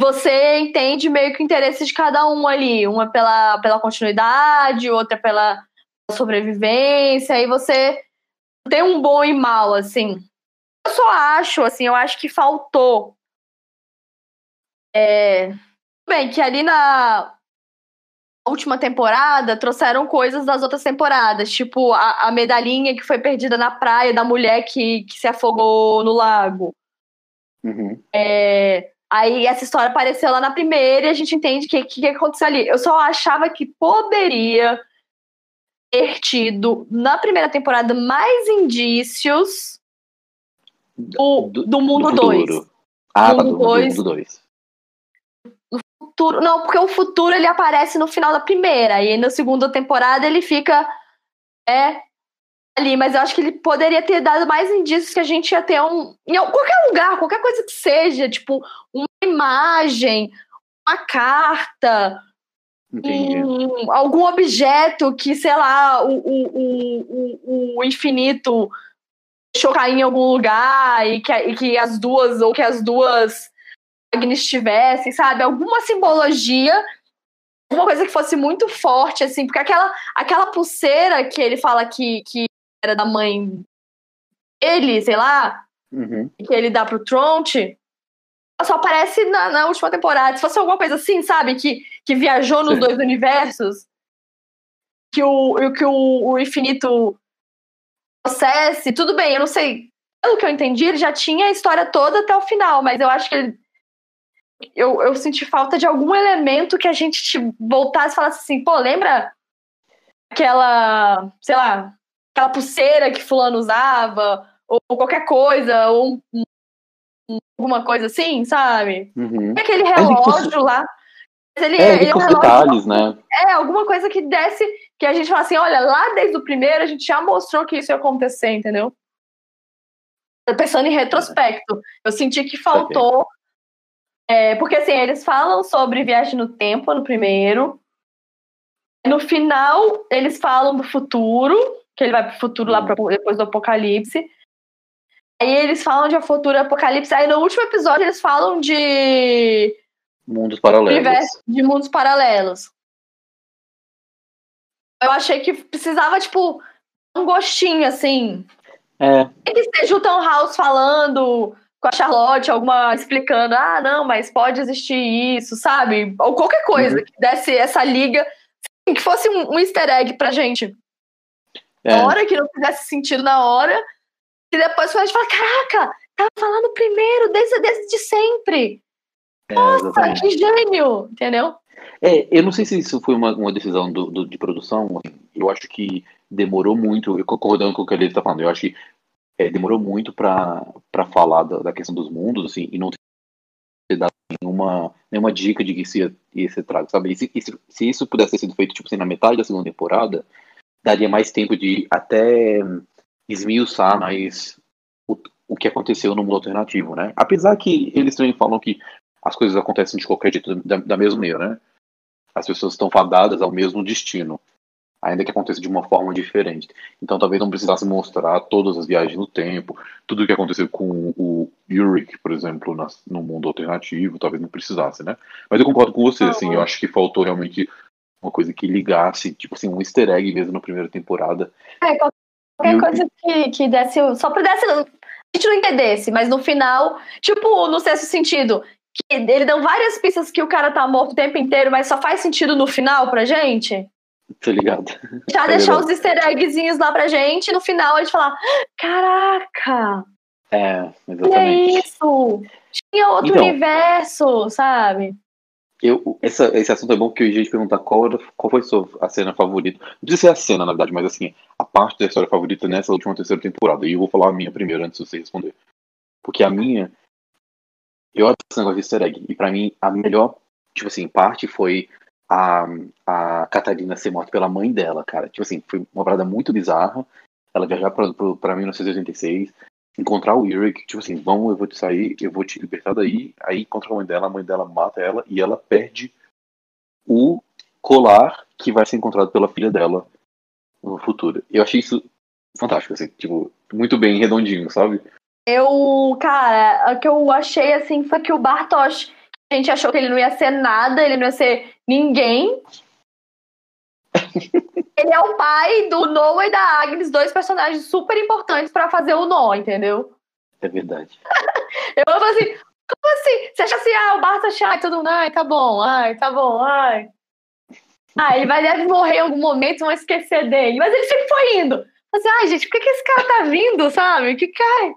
você entende meio que o interesse de cada um ali. Uma pela, pela continuidade, outra pela sobrevivência, e você tem um bom e mal, assim. Eu só acho, assim, eu acho que faltou. É, bem, que ali na última temporada trouxeram coisas das outras temporadas, tipo a, a medalhinha que foi perdida na praia da mulher que, que se afogou no lago. Uhum. É, aí essa história apareceu lá na primeira e a gente entende o que, que, que aconteceu ali. Eu só achava que poderia ter tido na primeira temporada mais indícios do, do mundo 2. Ah, Mundo do, do dois. mundo 2. Futuro. Não, porque o futuro ele aparece no final da primeira. E na segunda temporada ele fica é, ali. Mas eu acho que ele poderia ter dado mais indícios que a gente ia ter um. Em al- qualquer lugar, qualquer coisa que seja, tipo, uma imagem, uma carta, um- algum objeto que, sei lá, o, o, o, o, o infinito deixou cair em algum lugar e que, e que as duas, ou que as duas Agnes tivessem, sabe? Alguma simbologia, alguma coisa que fosse muito forte, assim, porque aquela, aquela pulseira que ele fala que, que era da mãe dele, sei lá, Uhum. que ele dá pro Tronte, ela só aparece na, na última temporada. Se fosse alguma coisa assim, sabe? Que, que viajou nos Sim. dois universos, que o, que o, o infinito processe, tudo bem, eu não sei. Pelo que eu entendi, ele já tinha a história toda até o final, mas eu acho que ele. Eu, eu senti falta de algum elemento que a gente te voltasse e falasse assim, pô, lembra aquela, sei lá, aquela pulseira que fulano usava, ou qualquer coisa, ou um- um- alguma coisa assim, sabe? Uhum. Aquele e fosse- relógio lá. Mas ele, É, ele e é um relógio detalhes, né? é, alguma coisa que desse, que a gente fala assim, olha, lá desde o primeiro a gente já mostrou que isso ia acontecer, entendeu? Pensando em retrospecto, eu senti que faltou. É, porque assim, eles falam sobre viagem no tempo no primeiro. No final, eles falam do futuro, que ele vai pro futuro lá pra- depois do apocalipse. Aí eles falam de futuro apocalipse. Aí no último episódio eles falam de Mundos paralelos. universo de mundos paralelos. Eu achei que precisava, tipo, um gostinho, assim. É, que seja o Tom House falando com a Charlotte, alguma explicando, ah, não, mas pode existir isso, sabe? Ou qualquer coisa Uhum. que desse essa liga, assim, que fosse um, um easter egg pra gente. é. Na hora que não fizesse sentido na hora, e depois a gente fala, caraca, tava falando primeiro, desde, desde sempre. é, exatamente. que gênio, entendeu? É, eu não sei se isso foi uma, uma decisão do, do- de produção. Eu acho que demorou muito, eu concordando com o que ele está falando, eu acho que é, demorou muito para falar da, da questão dos mundos, assim, e não ter dado nenhuma, nenhuma dica de que isso ia, ia ser trago, sabe? E se, e se, se isso pudesse ter sido feito, tipo assim, na metade da segunda temporada, daria mais tempo de até esmiuçar mais o, o que aconteceu no mundo alternativo, né? Apesar que eles também falam que as coisas acontecem de qualquer jeito, da, da mesma maneira, né? As pessoas estão fadadas ao mesmo destino, ainda que aconteça de uma forma diferente. Então talvez não precisasse mostrar todas as viagens no tempo, tudo o que aconteceu com o Yurik, por exemplo, nas- no mundo alternativo, talvez não precisasse, né? Mas eu concordo com você, assim, eu acho que faltou realmente uma coisa que ligasse, tipo assim, um easter egg mesmo na primeira temporada. É, qualquer o- coisa que, que desse. Só pra desse. A gente não entendesse, mas no final, tipo, no sexto sentido, que ele dão várias pistas que o cara tá morto o tempo inteiro, mas só faz sentido no final pra gente. Tá ligado? Já É deixar os easter eggzinhos lá pra gente, e no final a gente falar: caraca, É, olha exatamente. isso! Tinha outro Então. universo, sabe? Eu, essa, esse assunto é bom porque eu ia te perguntar qual, era, qual foi sua, a cena favorita. Não precisa ser a cena, na verdade, mas assim, a parte da história favorita nessa última terceira temporada. E eu vou falar a minha primeiro antes de você responder. Porque a minha. Eu adoro esse negócio de easter egg. E pra mim, a melhor, tipo assim, parte foi a, a Catarina ser morta pela mãe dela, cara. Tipo assim, foi uma parada muito bizarra. Ela viajar pra, pra, pra 1986, encontrar o Eric, tipo assim, vamos, eu vou te sair, eu vou te libertar daí. Aí encontra a mãe dela, a mãe dela mata ela e ela perde o colar que vai ser encontrado pela filha dela no futuro. Eu achei isso fantástico, assim, tipo, muito bem redondinho, sabe? Eu, cara, o que eu achei assim foi que o Bartosz A gente achou que ele não ia ser nada, ele não ia ser ninguém. ele é o pai do Noah e da Agnes, dois personagens super importantes pra fazer o Noah, entendeu? É verdade. Eu falo assim, como assim? Você acha assim, ah, o Bart acha, ai, todo mundo, ai, tá bom, ai, tá bom, ai. Ah, ele vai deve morrer em algum momento, vão esquecer dele. Mas ele sempre foi indo. Assim, ai, gente, por que, que esse cara tá vindo, sabe? Que cai.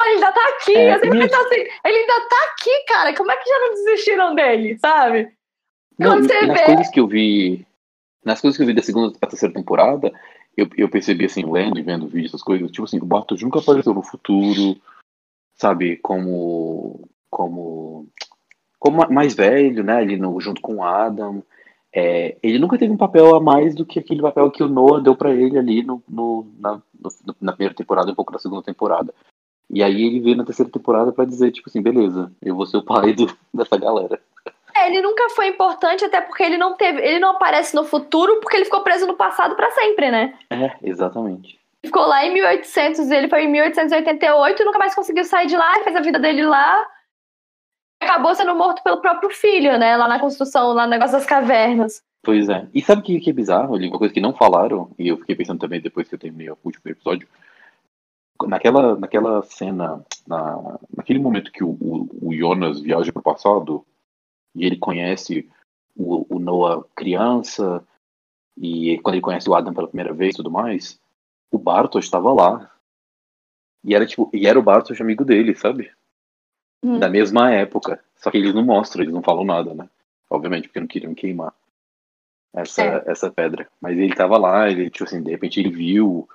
Ele ainda tá aqui. É, eu sempre e- penso assim, ele ainda tá aqui, cara. Como é que já não desistiram dele, sabe? Não, Quando você nas vê- coisas que eu vi. Nas coisas que eu vi da segunda pra terceira temporada, eu, eu percebi assim, lendo e vendo vídeos, essas coisas, tipo assim, o Bartos nunca apareceu no futuro, sabe, como. como. como mais velho, né? Ali no, junto com o Adam. É, ele nunca teve um papel a mais do que aquele papel que o Noah deu pra ele ali no, no- na, no- na primeira temporada e um pouco na segunda temporada. E aí ele veio na terceira temporada pra dizer, tipo assim, beleza, eu vou ser o pai do, dessa galera. É, ele nunca foi importante, até porque ele não teve. Ele não aparece no futuro porque ele ficou preso no passado pra sempre, né? É, exatamente. Ele ficou lá em 1800, ele foi em 1888 e nunca mais conseguiu sair de lá, fez a vida dele lá. Acabou sendo morto pelo próprio filho, né? Lá na construção, lá no negócio das cavernas. Pois é. E sabe o que, que é bizarro? Uma coisa que não falaram, e eu fiquei pensando também depois que eu terminei o último episódio. Naquela, naquela cena, na, naquele momento que o, o, o Jonas viaja pro passado e ele conhece o, o Noah criança, e quando ele conhece o Adam pela primeira vez e tudo mais, o Bartosz estava lá. E era tipo, e era o Bartosz amigo dele, sabe? Hum. Da mesma época. Só que eles não mostram, eles não falam nada, né? Obviamente, porque não queriam queimar essa, É. essa pedra. Mas ele tava lá, ele, tipo assim, de repente ele viu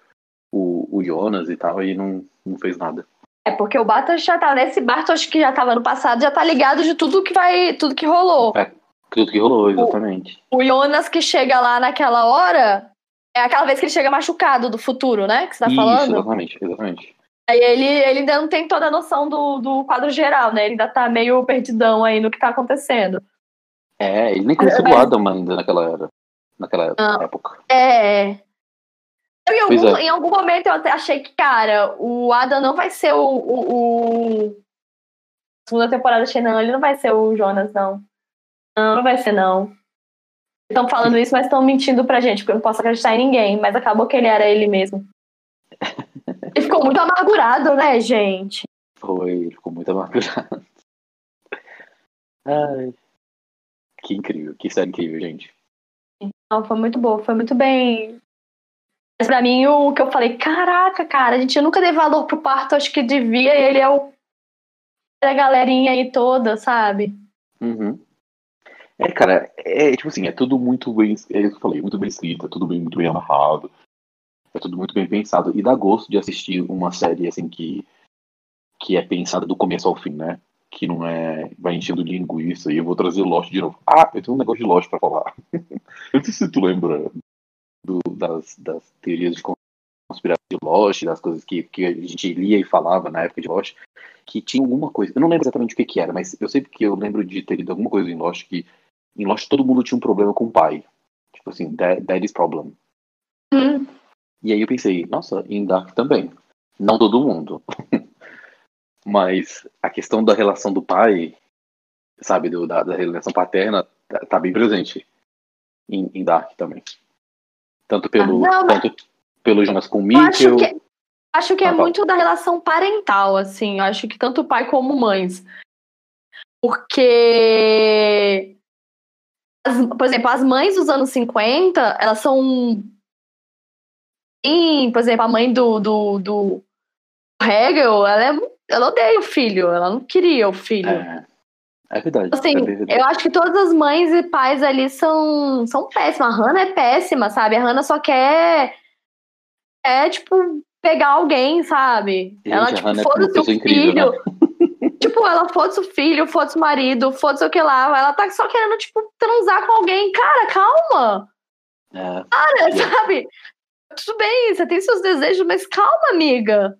o, o Jonas e tal, e não, não fez nada. É porque o Bartos já tá. Nesse Bartos que já tava no passado, já tá ligado de tudo que vai. tudo que rolou. Tudo que rolou, exatamente. O Jonas que chega lá naquela hora é aquela vez que ele chega machucado do futuro, né? Que você tá Isso, falando. exatamente, exatamente. Aí ele, ele ainda não tem toda a noção do, do quadro geral, né? Ele ainda tá meio perdidão aí no que tá acontecendo. É, ele nem conhecia o Adam ainda naquela era. Naquela época. É. Em, algum, é. em algum momento eu até achei que, cara, o Adam não vai ser o. o, o... Segunda temporada, achei, não, ele não vai ser o Jonas, não. Não, não vai ser, não. Estão falando isso, mas estão mentindo pra gente, porque eu não posso acreditar em ninguém. Mas acabou que ele era ele mesmo. Ele ficou muito amargurado, né, gente? Foi, ele ficou muito amargurado. Ai. Que incrível, que série incrível, gente. Não, foi muito boa, foi muito bem. Mas pra mim, o que eu falei, caraca, cara, a gente nunca deu valor pro parto, acho que devia, e ele é o. da galerinha aí toda, sabe? Uhum. É, cara, é tipo assim, é tudo muito bem. É isso que eu falei, muito bem escrito, é tudo bem, muito bem amarrado. É tudo muito bem pensado. E dá gosto de assistir uma série assim que, que é pensada do começo ao fim, né? Que não é. Vai enchendo linguiça e eu vou trazer Lost de novo. Ah, eu tenho um negócio de Lost pra falar. eu não sei se tu lembra do- das, das teorias de conspiração de Lost, das coisas que, que a gente lia e falava na época de Lost, que tinha alguma coisa. Eu não lembro exatamente o que, que era, mas eu sei que eu lembro de ter lido alguma coisa em Lost que em Lost todo mundo tinha um problema com o pai. Tipo assim, that, that is problem. Hum, E aí eu pensei, nossa, em Dark também. Não todo mundo. Mas a questão da relação do pai, sabe, do, da, da relação paterna, tá, tá bem presente em, em Dark também. Tanto pelo, Ah, não, mas- tanto pelo Jonas com o eu acho Mikkel. que, acho que é Ah, muito da relação parental, assim. Eu acho que tanto pai como mães. Porque. as- por exemplo, as mães dos anos 50, elas são. Sim, por exemplo, a mãe do, do, do Hegel, ela, é, ela odeia o filho, ela não queria o filho. É, é verdade. Assim, é verdade. eu acho que todas as mães e pais ali são, são péssimas. A Hannah é péssima, sabe? A Hannah só quer. É, tipo, pegar alguém, sabe? Gente, ela, tipo, é foda-se o pessoa incrível, né? filho. tipo, ela foda-se o filho, foda-se o marido, foda-se o que lá. Ela tá só querendo, tipo, transar com alguém. Cara, calma! É, Cara, Sim. sabe? Tudo bem, você tem seus desejos, mas calma, amiga.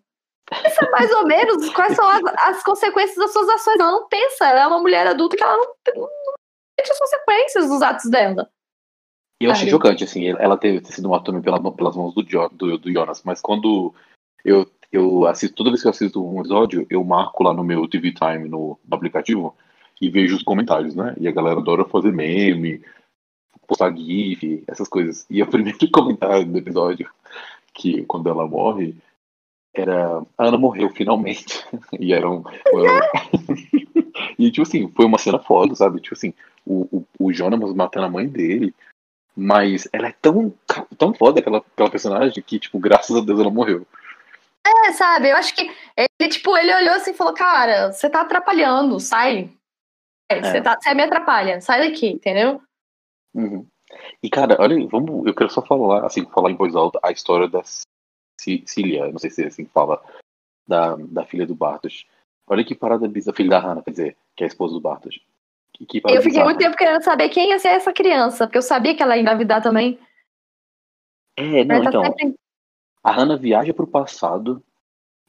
Pensa mais ou menos quais são as, as consequências das suas ações. Ela não pensa, ela é uma mulher adulta que ela não, não sente as consequências dos atos dela. E eu achei Sabe? chocante, assim, ela ter, ter sido morta também pela, pelas mãos do, Jo- do, do Jonas, mas quando eu, eu assisto, toda vez que eu assisto um episódio, eu marco lá no meu TV Time no, no aplicativo, e vejo os comentários, né? E a galera adora fazer meme, postar GIF, essas coisas. E o primeiro comentário do episódio, que quando ela morre, era. A Ana morreu finalmente. E era um. e tipo assim, foi uma cena foda, sabe? Tipo assim, o, o, o Jonas matando a mãe dele. Mas ela é tão, tão foda aquela, aquela personagem que, tipo, graças a Deus ela morreu. É, sabe? Eu acho que ele, tipo, ele olhou assim e falou, cara, você tá atrapalhando, sai. É. Você, tá, você me atrapalha, sai daqui, entendeu? Uhum. E, cara, olha, vamos. Eu quero só falar, assim, falar em voz alta a história da Cília, não sei se é assim que fala, da, da filha do Bartos. Olha que parada bizarra, filha da Hannah, quer dizer, que é a esposa do Bartos. Que, que eu fiquei bizarra. muito tempo querendo saber quem ia ser essa criança, porque eu sabia que ela ia engravidar também. É, não, tá então. Sempre... A Hannah viaja pro passado,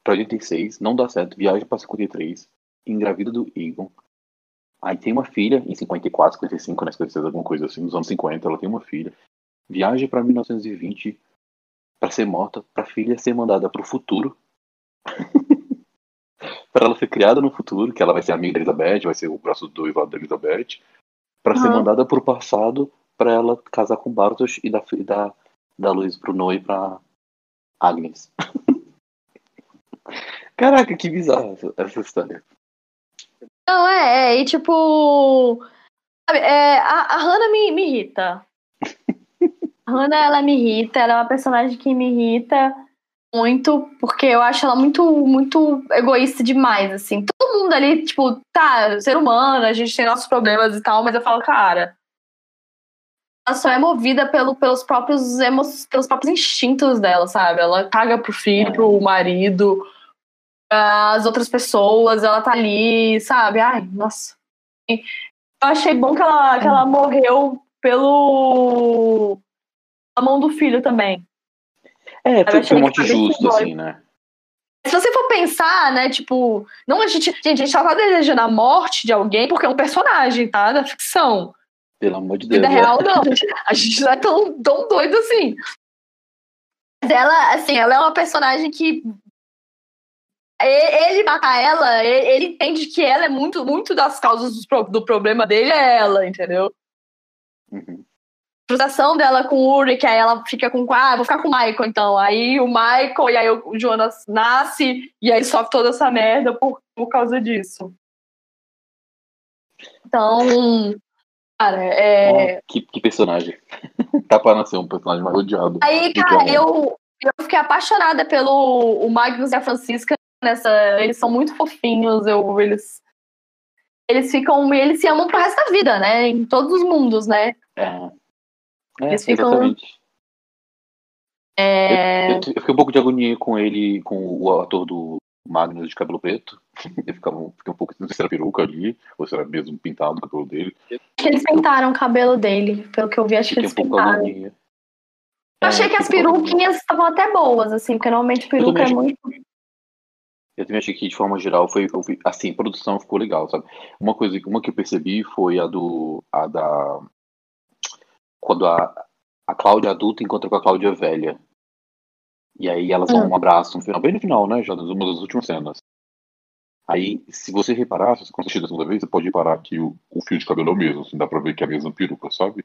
pra 86, não dá certo, viaja pra 53, engravida do Egon. Aí tem uma filha, em 54, 55, né, se alguma coisa assim, nos anos 50, ela tem uma filha. Viaja pra 1920 para ser morta, pra filha ser mandada pro futuro. para ela ser criada no futuro, que ela vai ser amiga da Elizabeth, vai ser o braço do lado da Elizabeth, para ser mandada pro passado, para ela casar com Bartos e dar, dar, dar luz pro e pra Agnes. Caraca, que bizarro essa história. Não, é, é e tipo. É, a, a Hannah me, me irrita. Hannah, ela me irrita, ela é uma personagem que me irrita muito, porque eu acho ela muito, muito egoísta demais, assim. Todo mundo ali, tipo, tá, ser humano, a gente tem nossos problemas e tal, mas eu falo, cara, ela só é movida pelo, pelos próprios emo, pelos próprios instintos dela, sabe? Ela caga pro filho, pro marido, as outras pessoas, ela tá ali, sabe? Ai, nossa. Eu achei bom que ela, que ela morreu pelo a mão do filho também. É, foi, foi um monte justo, assim, né? Se você for pensar, né, tipo, não a gente, gente, a gente só tá desejando a morte de alguém porque é um personagem, tá, da ficção. Pelo amor de Deus. Vida real, não. A gente não é tão, tão doido assim. Mas ela, assim, ela é uma personagem que ele matar ela, ele entende que ela é muito, muito das causas do problema dele é ela, entendeu? Uhum. A frustração dela com o Uri, que aí ela fica com, ah, vou ficar com o Michael então. Aí o Michael, e aí o Jonas nasce, e aí sofre toda essa merda por, por causa disso. Então, cara, é. Oh, que, que personagem. tá para nascer um personagem mais odiado. Aí, cara, eu, eu fiquei apaixonada pelo o Magnus e a Francisca nessa. Eles são muito fofinhos, eu, eles. Eles ficam. Eles se amam pro resto da vida, né? Em todos os mundos, né? É. é eles ficam. Exatamente. É... Eu, eu, eu, fiquei um pouco de agonia com ele, com o ator do Magnus de cabelo preto. Eu ficava, fiquei um pouco, não sei se era peruca ali, ou se era mesmo pintado o cabelo dele. Que eles pintaram o cabelo dele, pelo que eu vi, acho fiquei que eles um pintaram. Eu achei é, que as peruquinhas estavam até boas, assim, porque normalmente peruca é muito. Eu também achei que, de forma geral, foi, assim, a produção ficou legal, sabe? Uma coisa, uma que eu percebi foi a do, a da, quando a, a Cláudia adulta encontra com a Cláudia velha. E aí elas dão hum. um abraço no final, bem no final, né, já uma das últimas cenas. Aí, se você reparar, se você assistir da segunda vez, você pode reparar que o, o fio de cabelo é o mesmo, assim, dá pra ver que é a mesma peruca, sabe?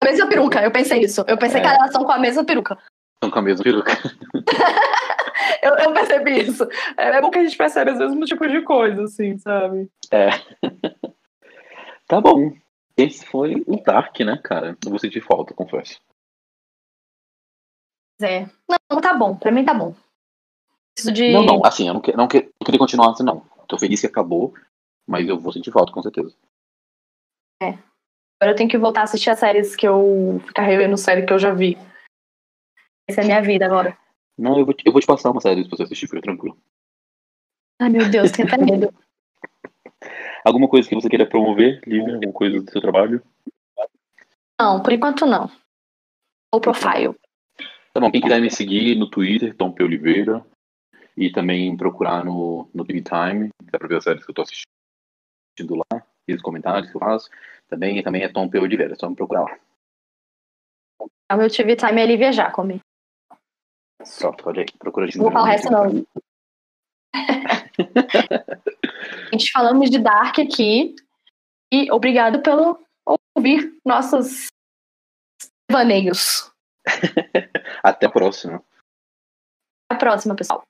A mesma peruca, eu pensei isso. Eu pensei é. que elas são com a mesma peruca. São com a mesma peruca. eu, eu, percebi isso. É, é bom que a gente percebe os mesmos tipos de coisa, assim, sabe? É. tá bom. Esse foi o Dark, né, cara? Não vou sentir falta, confesso. É. Não, tá bom. Pra mim tá bom. De... Não, não. Assim, eu não, que, não, que, não queria continuar assim, não. Tô feliz que acabou, mas eu vou sentir falta, com certeza. É. Agora eu tenho que voltar a assistir as séries que eu... Ficar revendo série que eu já vi. Essa é a minha vida agora. Não, eu vou, te, eu vou te passar uma série pra você assistir, fica tranquilo. Ai, meu Deus, tenho até medo. Alguma coisa que você queira promover, Lívia? Alguma coisa do seu trabalho? Não, por enquanto não. O profile. Tá bom, quem quiser me seguir no Twitter, Tom P. Oliveira. E também procurar no, no TV Time, dá pra ver as séries que eu tô assistindo lá, e os comentários que eu faço. Também, também é Tom P. Oliveira, é só me procurar lá. O meu TV Time é Lívia Jacome. Só, pode aí, procura de Não vou falar o resto não. a gente falamos de Dark aqui. E obrigado pelo ouvir nossos vaneios. Até a próxima. Até a próxima, pessoal.